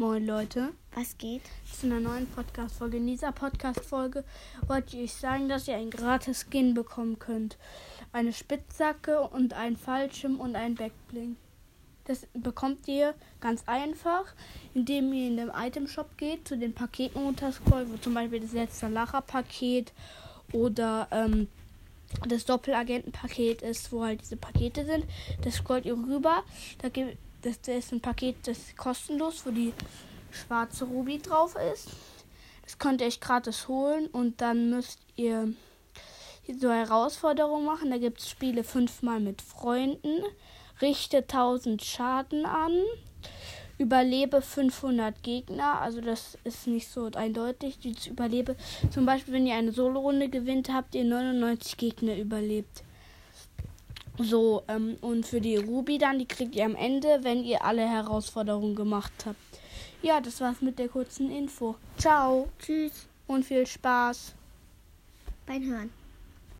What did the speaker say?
Moin Leute, Was geht? zu einer neuen Podcast-Folge. In dieser Podcast-Folge wollte ich sagen, dass ihr ein gratis Skin bekommen könnt. Eine Spitzsacke und ein Fallschirm und ein Backbling. Das bekommt ihr ganz einfach, indem ihr in den Item-Shop geht, zu den Paketen runterscrollt, wo zum Beispiel das letzte Lacher-Paket oder ähm, das Doppelagenten-Paket ist, wo halt diese Pakete sind. Das scrollt ihr rüber. Da gibt das, das ist ein Paket, das ist kostenlos, wo die schwarze Ruby drauf ist. Das könnt ihr euch gratis holen und dann müsst ihr so Herausforderungen machen. Da gibt es Spiele fünfmal mit Freunden, richte 1000 Schaden an, überlebe 500 Gegner. Also das ist nicht so eindeutig. Dieses Überlebe, zum Beispiel wenn ihr eine Solo-Runde gewinnt, habt ihr 99 Gegner überlebt. So, ähm, und für die Ruby dann, die kriegt ihr am Ende, wenn ihr alle Herausforderungen gemacht habt. Ja, das war's mit der kurzen Info. Ciao Tschüss und viel Spaß. beim Hören.